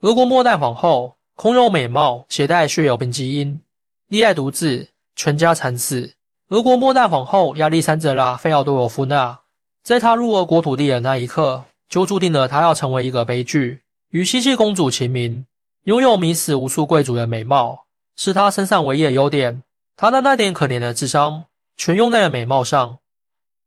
俄国末代皇后，空有美貌，携带血友病基因，溺爱独子，全家惨死。俄国末代皇后亚历山德拉·费奥多罗夫娜，在她入俄国土地的那一刻，就注定了她要成为一个悲剧。与西西公主齐名，拥有迷死无数贵族的美貌，是她身上唯一的优点。她的那点可怜的智商，全用在了美貌上。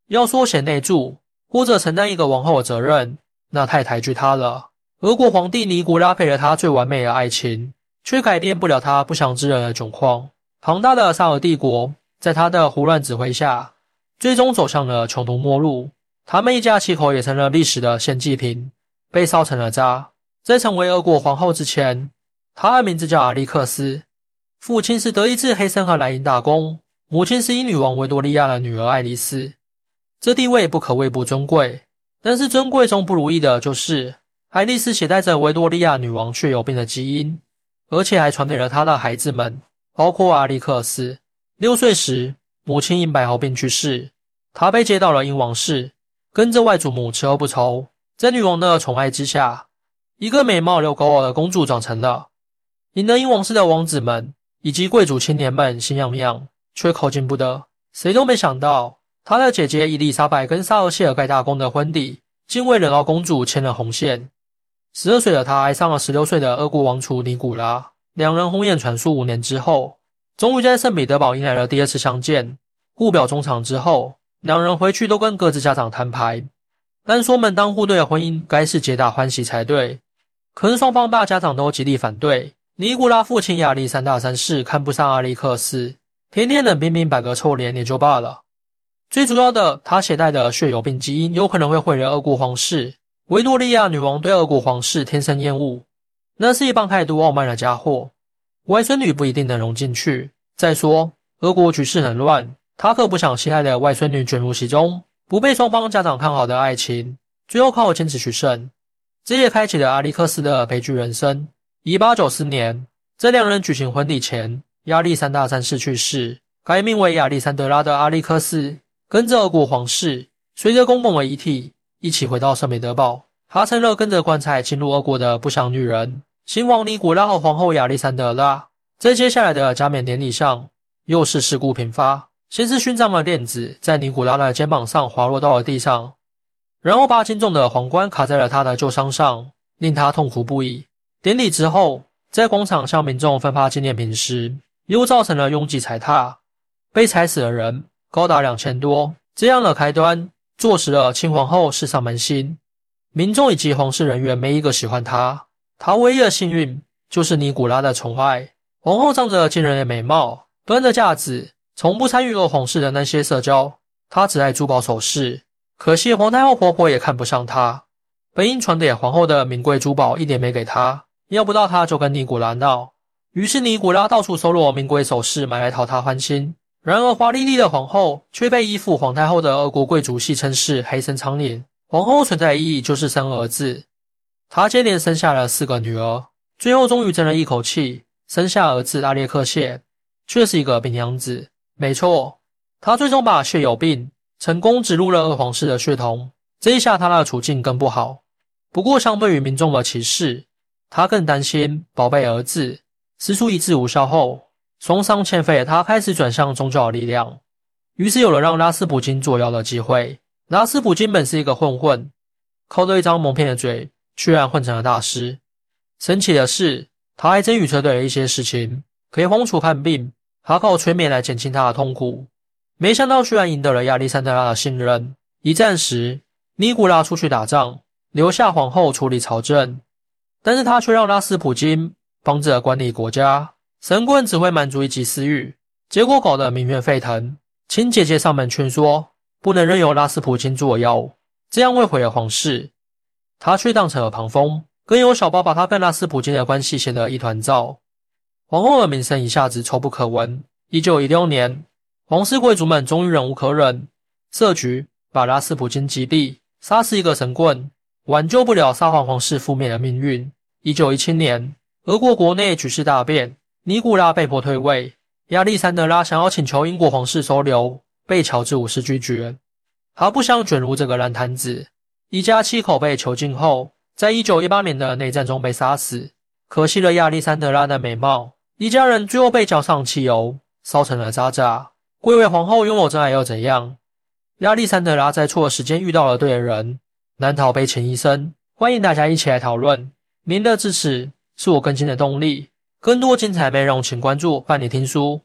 要说贤内助，或者承担一个王后的责任，那太抬举她了。俄国皇帝尼古拉给了他最完美的爱情，却改变不了他不祥之人的窘况。庞大的萨尔帝国在他的胡乱指挥下，最终走向了穷途末路。他们一家七口也成了历史的献祭品，被烧成了渣。在成为俄国皇后之前，她的名字叫阿历克斯，父亲是德意志黑森和莱茵大公，母亲是英女王维多利亚的女儿爱丽丝。这地位不可谓不尊贵，但是尊贵中不如意的就是。爱丽丝携带着维多利亚女王血友病的基因，而且还传给了她的孩子们，包括阿历克斯。六岁时，母亲因白喉病去世，她被接到了英王室，跟着外祖母吃喝不愁。在女王的宠爱之下，一个美貌又高傲的公主长成了。赢得英王室的王子们以及贵族青年们心痒痒，却靠近不得。谁都没想到，她的姐姐伊丽莎白跟萨尔谢尔盖大公的婚礼，竟为冷傲公主牵了红线。十二岁的他爱上了十六岁的俄国王储尼古拉，两人鸿雁传书五年之后，终于在圣彼得堡迎来了第二次相见。互表衷肠之后，两人回去都跟各自家长摊牌。单说门当户对的婚姻该是皆大欢喜才对，可是双方大家长都极力反对。尼古拉父亲亚历山大三世看不上阿历克斯，天天冷冰冰摆个臭脸也就罢了，最主要的，他携带的血友病基因有可能会毁了俄国皇室。维多利亚女王对俄国皇室天生厌恶，那是一帮态度傲慢的家伙。外孙女不一定能融进去。再说，俄国局势很乱，她可不想心爱的外孙女卷入其中，不被双方家长看好的爱情，最后靠坚持取胜，这也开启了阿历克斯的悲剧人生。一八九四年，在两人举行婚礼前，亚历山大三世去世，改名为亚历山德拉的阿历克斯跟着俄国皇室，随着公公的遗体。一起回到圣彼得堡，他成了跟着棺材进入俄国的不祥女人。新王尼古拉和皇后亚历山德拉在接下来的加冕典礼上，又是事故频发。先是勋章的链子在尼古拉的肩膀上滑落到了地上，然后八斤重的皇冠卡在了他的旧伤上，令他痛苦不已。典礼之后，在广场向民众分发纪念品时，又造成了拥挤踩踏，被踩死的人高达两千多。这样的开端。坐实了亲皇后世上门心，民众以及皇室人员没一个喜欢她。她唯一的幸运就是尼古拉的宠爱。皇后仗着惊人的美貌，端着架子，从不参与过皇室的那些社交。她只爱珠宝首饰，可惜皇太后婆婆也看不上她。本应传给皇后的名贵珠宝一点没给她，要不到她就跟尼古拉闹。于是尼古拉到处搜罗名贵首饰，买来讨她欢心。然而，华丽丽的皇后却被依附皇太后的俄国贵族戏称是“黑森苍脸”。皇后存在的意义就是生儿子，她接连生下了四个女儿，最后终于争了一口气，生下儿子阿列克谢，却是一个病秧子。没错，她最终把血友病成功植入了二皇室的血统，这一下她的处境更不好。不过，相对于民众的歧视，她更担心宝贝儿子施出一治无效后。松伤欠费，他开始转向宗教力量，于是有了让拉斯普京作妖的机会。拉斯普京本是一个混混，靠着一张蒙骗的嘴，居然混成了大师。神奇的是，他还真预测对了一些事情，可以荒除看病，他靠催眠来减轻他的痛苦。没想到，居然赢得了亚历山德拉的信任。一战时，尼古拉出去打仗，留下皇后处理朝政，但是他却让拉斯普京帮着管理国家。神棍只会满足一己私欲，结果搞得民怨沸腾。请姐姐上门劝说，不能任由拉斯普京作妖，这样会毁了皇室。他却当成了旁风，更有小包把他跟拉斯普京的关系写得一团糟。皇后的名声一下子臭不可闻。一九一六年，皇室贵族们终于忍无可忍，设局把拉斯普京击毙，杀死一个神棍，挽救不了沙皇皇室覆灭的命运。一九一七年，俄国国内局势大变。尼古拉被迫退位，亚历山德拉想要请求英国皇室收留，被乔治五世拒绝。他不想卷入这个烂摊子，一家七口被囚禁后，在一九一八年的内战中被杀死。可惜了亚历山德拉的美貌。一家人最后被浇上汽油，烧成了渣渣。贵为皇后拥有真爱又怎样？亚历山德拉在错的时间遇到了对的人，难逃悲情一生。欢迎大家一起来讨论。您的支持是我更新的动力。更多精彩内容，请关注伴你听书。